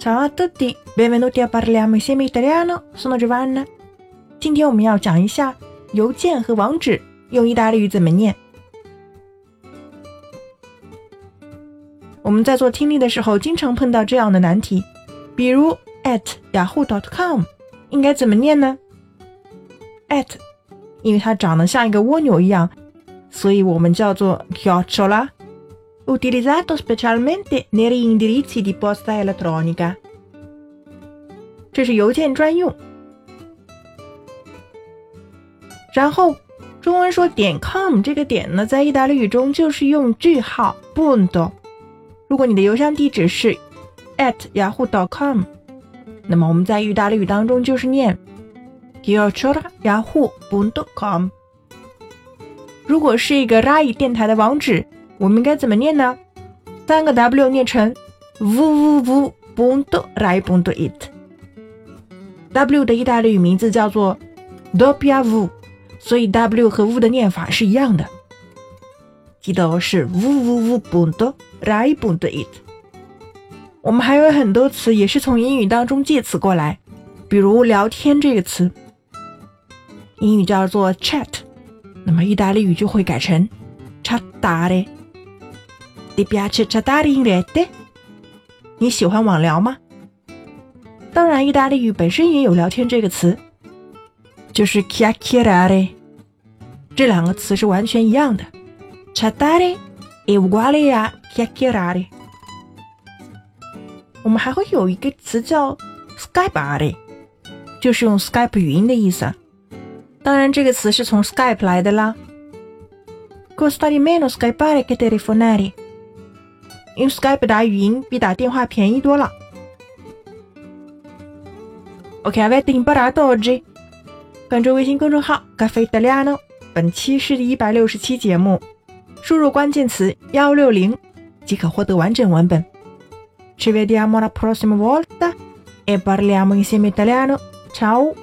Ciao a tutti, benvenuti a parliamo insieme italiano. Sono Giovanna。今天我们要讲一下邮件和网址用意大利语怎么念。我们在做听力的时候，经常碰到这样的难题，比如 at yahoo.com 应该怎么念呢？at 因为它长得像一个蜗牛一样，所以我们叫做 chiocciola。utilizzato specialmente negli indirizzi di posta elettronica。这是邮件专用。然后中文说点 com 这个点呢，在意大利语中就是用句号，Bunto。如果你的邮箱地址是 at yahoo.com，那么我们在意大利语当中就是念 chiocciola yahoo.com。如果是一个 RAI 电台的网址。我们该怎么念呢？三个 W 念成 www. rai. it。W 的意大利语名字叫做 Dopia v，所以 W 和 V 的念法是一样的。记得是 www. rai. it。我们还有很多词也是从英语当中借词过来，比如聊天这个词，英语叫做 chat，那么意大利语就会改成 chattare。Ti piace chattare in rete？你喜欢网聊吗？当然，意大利语本身也有聊天这个词，就是 chiacchierare。这两个词是完全一样的，chattare è uguale a chiacchierare。我们还会有一个词叫 skypeare，就是用 Skype 语音的意思。当然，这个词是从 Skype 来的啦。Costa di meno skypare che telefonare。用 Skype 打语音比打电话便宜多了。OK，avete imparato oggi？关注微信公众号“咖啡意大利诺”。本期是第一百六十期节目，输入关键词幺六零即可获得完整文本。Ci vediamo la prossima volta e parliamo insieme italiano. Ciao！